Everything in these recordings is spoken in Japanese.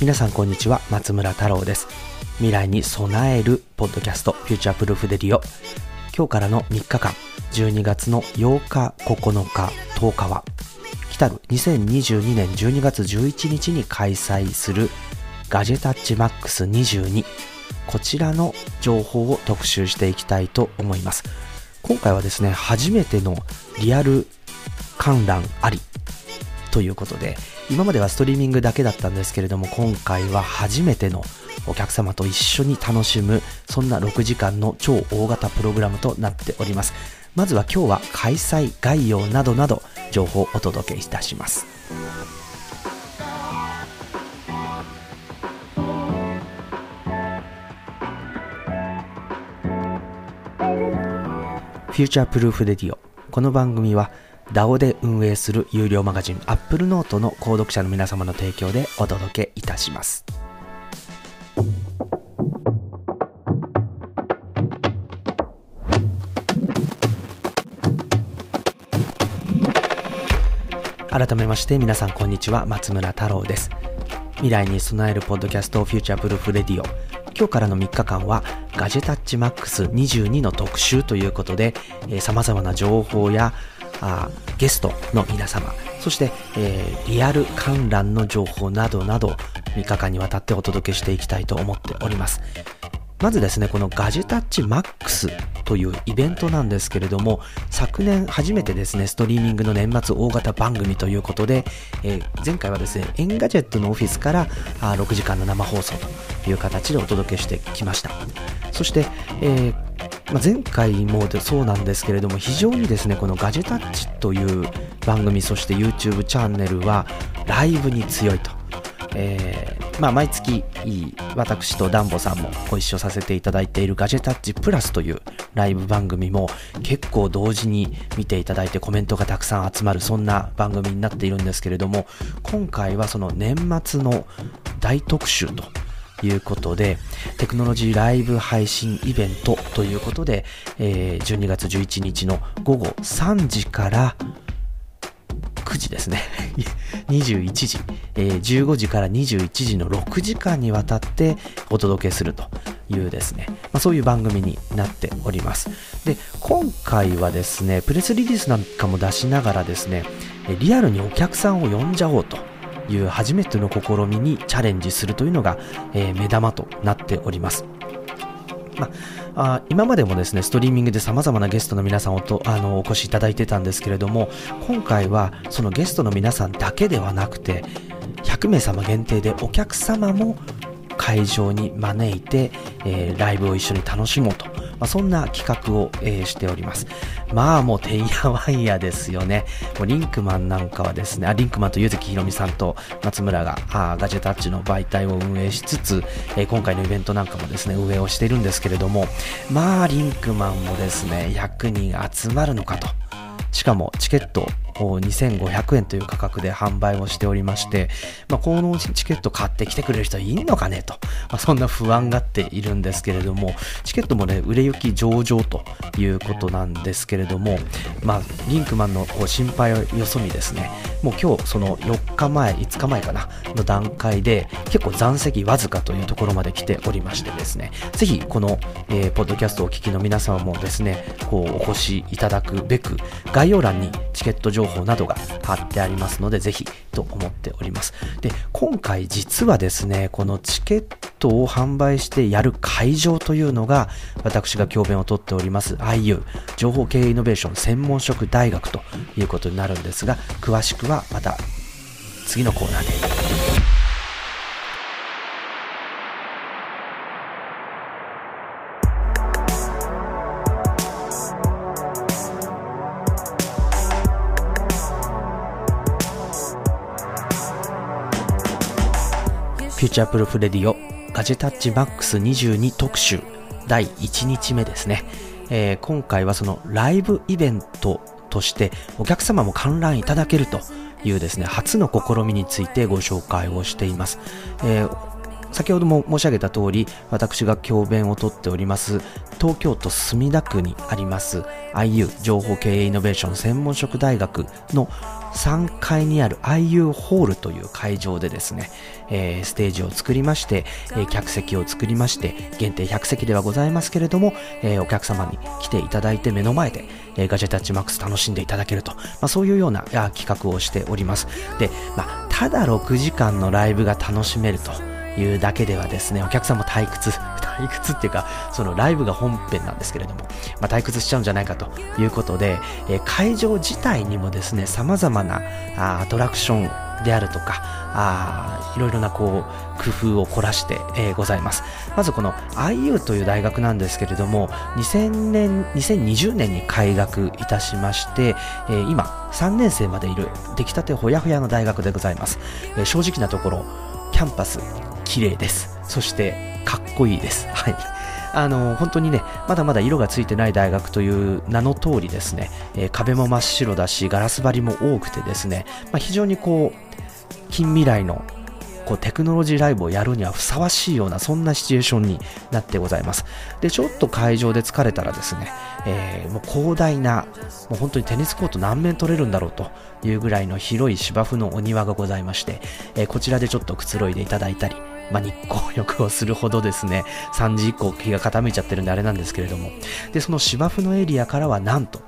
皆さんこんにちは松村太郎です。未来に備えるポッドキャストフューチャープルーフデリオ。今日からの3日間12月の8日9日10日は来たる2022年12月11日に開催するガジェタッチマックス22こちらの情報を特集していきたいと思います。今回はですね初めてのリアル観覧ありということで今まではストリーミングだけだったんですけれども今回は初めてのお客様と一緒に楽しむそんな6時間の超大型プログラムとなっております。まずは今日は開催概要などなど情報をお届けいたします。Future Proof Radio この番組は DAO で運営する有料マガジン Apple Note の購読者の皆様の提供でお届けいたします。改めまして皆さんこんにちは松村太郎です。未来に備えるポッドキャスト Future Proof Radio。今日からの3日間はガジェタッチマックス22の特集ということで、えー、様々な情報やあゲストの皆様、そして、えー、リアル観覧の情報などなど3日間にわたってお届けしていきたいと思っております。まずですね、このガジェタッチマックスというイベントなんですけれども、昨年初めてですね、ストリーミングの年末大型番組ということで、えー、前回はですね、エンガジェットのオフィスからあ6時間の生放送という形でお届けしてきました。そして、えーまあ、前回もそうなんですけれども非常にですねこのガジェタッチという番組そして YouTube チャンネルはライブに強いと。えー、まあ、毎月私とダンボさんもご一緒させていただいているガジェタッチプラスというライブ番組も結構同時に見ていただいてコメントがたくさん集まるそんな番組になっているんですけれども今回はその年末の大特集ということで、テクノロジーライブ配信イベントということで、えー、12月11日の午後3時から9時ですね。21時、えー、15時から21時の6時間にわたってお届けするというですね、まあ、そういう番組になっております。で、今回はですね、プレスリリースなんかも出しながらですね、リアルにお客さんを呼んじゃおうという初めての試みにチャレンジするというのが、えー、目玉となっております。まあ、今までもですね、ストリーミングで様々なゲストの皆さんをとあのお越しいただいてたんですけれども、今回はそのゲストの皆さんだけではなくて、100名様限定でお客様も会場に招いて、えー、ライブを一緒に楽しもうとまあ、そんな企画を、えー、しております。まあもうてんやわんやですよね。もうリンクマンなんかはですね、あリンクマンとゆずきひろみさんと松村があガジェタッチの媒体を運営しつつ、えー、今回のイベントなんかもですね、運営をしているんですけれども、まあリンクマンもですね、100人集まるのかと。しかもチケット2500円という価格で販売をしておりまして、まあ、このチケット買ってきてくれる人いんのかねと、まあ、そんな不安がっているんですけれども、チケットもね、売れ行き上々ということなんですけれども、まあ、リンクマンのこう心配をよそにですね、もう今日その4日前、5日前かな、の段階で結構残席わずかというところまで来ておりましてですね、ぜひこの、えー、ポッドキャストをお聞きの皆様もですね、こうお越しいただくべく、概要欄にチケット情報などが貼ってありますので、ぜひと思っております。で、今回実はですね、このチケットを販売してやる会場というのが、私が教鞭をとっております IU、情報経営イノベーション専門職大学ということになるんですが、詳しくはまた次のコーナーで。チャープルフレディオガジェタッチマックス22特集第1日目ですね、えー、今回はそのライブイベントとしてお客様も観覧いただけるというですね初の試みについてご紹介をしています、えー先ほども申し上げた通り、私が教鞭をとっております、東京都墨田区にあります IU 情報経営イノベーション専門職大学の3階にある IU ホールという会場でですね、えー、ステージを作りまして、えー、客席を作りまして、限定100席ではございますけれども、えー、お客様に来ていただいて目の前で、え、ガジェタッチマックス楽しんでいただけると、まあ、そういうような企画をしております。で、まあ、ただ6時間のライブが楽しめるというだけではですね、お客さんも退屈、退屈っていうか、そのライブが本編なんですけれども、まあ、退屈しちゃうんじゃないかということで、えー、会場自体にもですね、様々なあアトラクションであるとか、あいろいろなこう工夫を凝らして、えー、ございます。まずこの IU という大学なんですけれども、2000年、2020年に開学いたしまして、えー、今3年生までいる出来たてほやほやの大学でございます。えー、正直なところ、キャンパス綺麗です。そしてかっこいいです。はい。あの本当にね、まだまだ色がついてない大学という名の通りですね、えー、壁も真っ白だし、ガラス張りも多くてですね、まあ、非常にこう、近未来のこうテクノロジーライブをやるにはふさわしいようなそんなシチュエーションになってございますでちょっと会場で疲れたらですね、えー、もう広大なもう本当にテニスコート何面取れるんだろうというぐらいの広い芝生のお庭がございまして、えー、こちらでちょっとくつろいでいただいたりまあ、日光浴をするほどですね、3時以降気が傾いちゃってるんであれなんですけれども、で、その芝生のエリアからはなんと、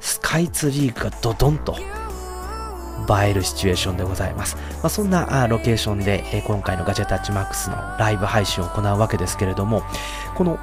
スカイツリーがドドンと映えるシチュエーションでございます。まあ、そんなロケーションで、今回のガジェタッチマックスのライブ配信を行うわけですけれども、この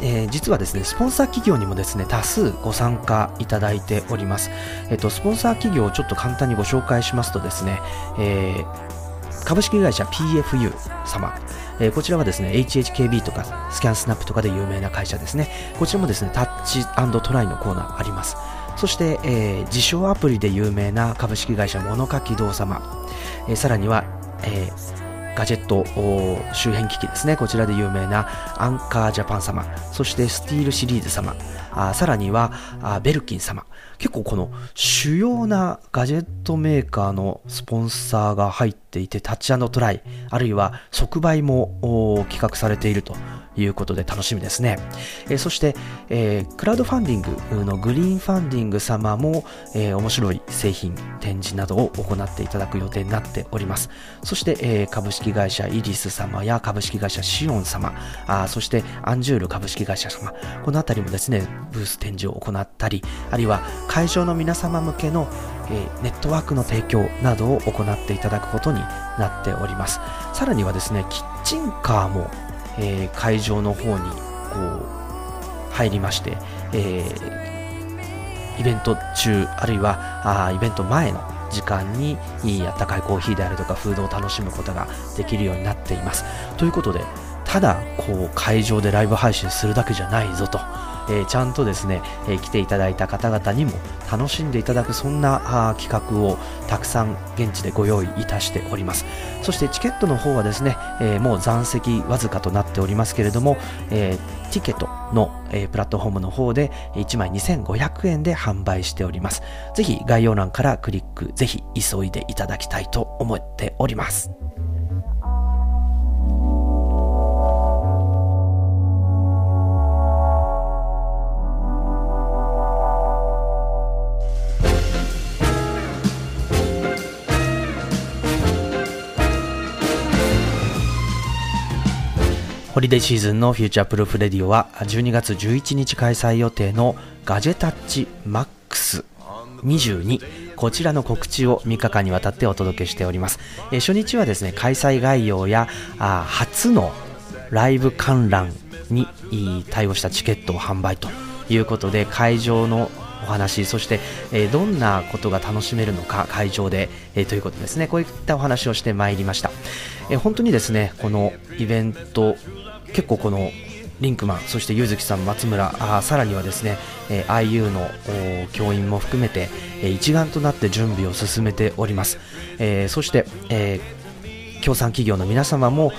えー、実はですね、スポンサー企業にもですね、多数ご参加いただいております。えっ、と、スポンサー企業をちょっと簡単にご紹介しますとですね、えー、株式会社 PFU 様、えー、こちらはですね、HHKB とかスキャンスナップとかで有名な会社ですね。こちらもですね、タッチトライのコーナーあります。そして、えー、自称アプリで有名な株式会社物書き堂様、えー、さらには、えー、ガジェット周辺機器ですね。こちらで有名なアンカージャパン様、そしてスティールシリーズ様、あさらにはあベルキン様。結構この主要なガジェットメーカーのスポンサーが入っていて、タッチトライ、あるいは即売も企画されているということで楽しみですね。えー、そして、えー、クラウドファンディングのグリーンファンディング様も、えー、面白い製品展示などを行っていただく予定になっております。そして、え、株式会社イリス様や株式会社シオン様、あそしてアンジュール株式会社様、このあたりもですね、ブース展示を行ったり、あるいは会場の皆様向けの、え、ネットワークの提供などを行っていただくことになっております。さらにはですね、キッチンカーもえ、会場の方にこう入りまして、え、イベント中あるいはあイベント前の時間にあったかいコーヒーであるとかフードを楽しむことができるようになっていますということでただこう会場でライブ配信するだけじゃないぞとえー、ちゃんとですね、えー、来ていただいた方々にも楽しんでいただくそんなあ企画をたくさん現地でご用意いたしております。そしてチケットの方はですね、えー、もう残席わずかとなっておりますけれども、えティケットの、えプラットフォームの方で1枚2500円で販売しております。ぜひ概要欄からクリックぜひ急いでいただきたいと思っております。ホリデーシーズンの Future Proof Radio は12月11日開催予定のガジェタッチマックス22こちらの告知を3日間にわたってお届けしております、え初日はですね開催概要やあ初のライブ観覧に対応したチケットを販売ということで会場のお話そして、えー、どんなことが楽しめるのか会場で、えー、ということですね。こういったお話をしてまいりました、えー、本当にですねこのイベント結構このリンクマン、そしてゆずきさん、松村、あさらにはですね、え、IU の教員も含めて、え、一丸となって準備を進めております。え、そして、え、協賛企業の皆様も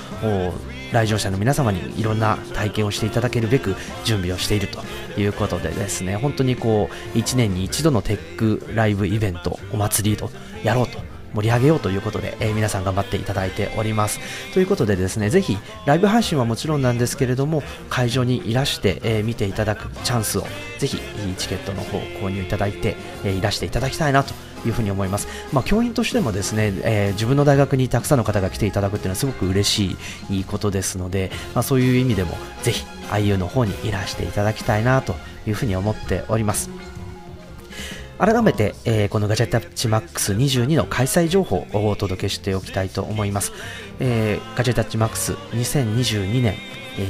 来場者の皆様にいろんな体験をしていただけるべく準備をしているということでですね本当にこう1年に一度のテックライブイベントお祭りとやろうと盛り上げようということで、えー、皆さん頑張っていただいております。ということでですね、ぜひライブ配信はもちろんなんですけれども、会場にいらして、えー、見ていただくチャンスをぜひチケットの方を購入いただいて、えー、いらしていただきたいなというふうに思います。まあ、教員としてもですね、えー、自分の大学にたくさんの方が来ていただくっていうのはすごく嬉しいいいことですので、まあ、そういう意味でもぜひ IU の方にいらしていただきたいなというふうに思っております。改めて、えー、このガジェタッチマックス22の開催情報をお届けしておきたいと思います。えー、ガジェタッチマックス2022年、え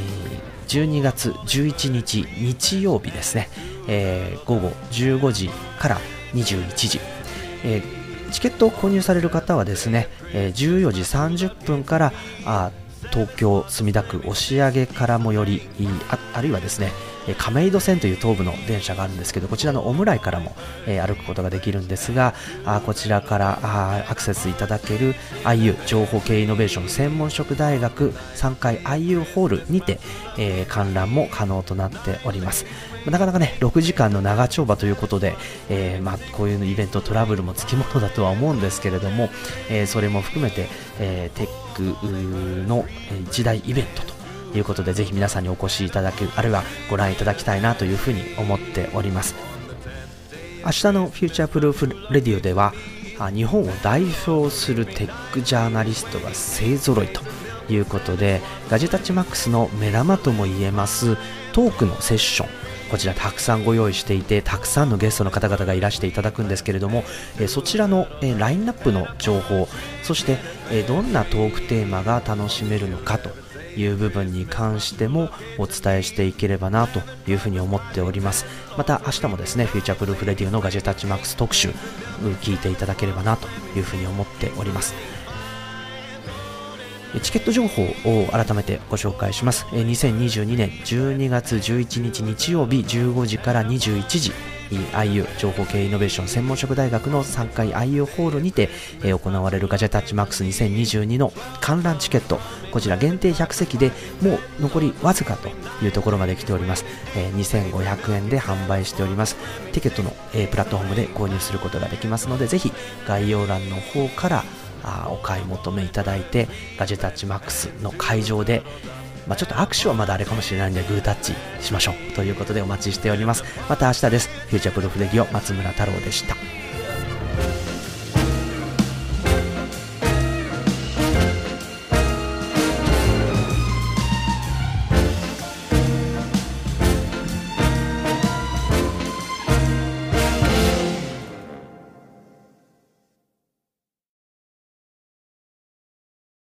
ー、12月11日日曜日ですね、えー、午後15時から21時、えー、チケットを購入される方はですね、えー、14時30分から東京墨田区押上から最寄りあるいはですね亀戸線という東部の電車があるんですけどこちらのオムライからも、え、歩くことができるんですがあこちらからあアクセスいただける IU 情報系イノベーション専門職大学3階 IU ホールにて、え、観覧も可能となっております。なかなかね6時間の長丁場ということで、えー、まあ、こういうイベントトラブルもつきものだとは思うんですけれども、えそれも含めて、えテックの一大イベントということでぜひ皆さんにお越しいただけあるいはご覧いただきたいなというふうに思っております。明日の Future Proof Radio では日本を代表するテックジャーナリストが勢ぞろいということでガジェタッチマックスの目玉ともいえますトークのセッションこちらたくさんご用意していてたくさんのゲストの方々がいらしていただくんですけれども、えそちらの、えラインナップの情報そして、えどんなトークテーマが楽しめるのかという部分に関してもお伝えしていければなというふうに思っております。また明日もですね Future Proof Radio のガジェタッチマックス特集聞いていただければなというふうに思っております。チケット情報を改めてご紹介します。2022年12月11日日曜日15時から21時。IU 情報系イノベーション専門職大学の3階 IU ホールにて、えー、行われるガジェタッチマックス2022の観覧チケット。こちら限定100席でもう残りわずかというところまで来ております、えー、2500円で販売しております。ティケットの、えー、プラットフォームで購入することができますのでぜひ概要欄の方からあお買い求めいただいてガジェタッチマックスの会場でまあ、ちょっと握手はまだあれかもしれないんでグータッチしましょうということでお待ちしております。また明日です。 Future Proof Radio 松村太郎でした。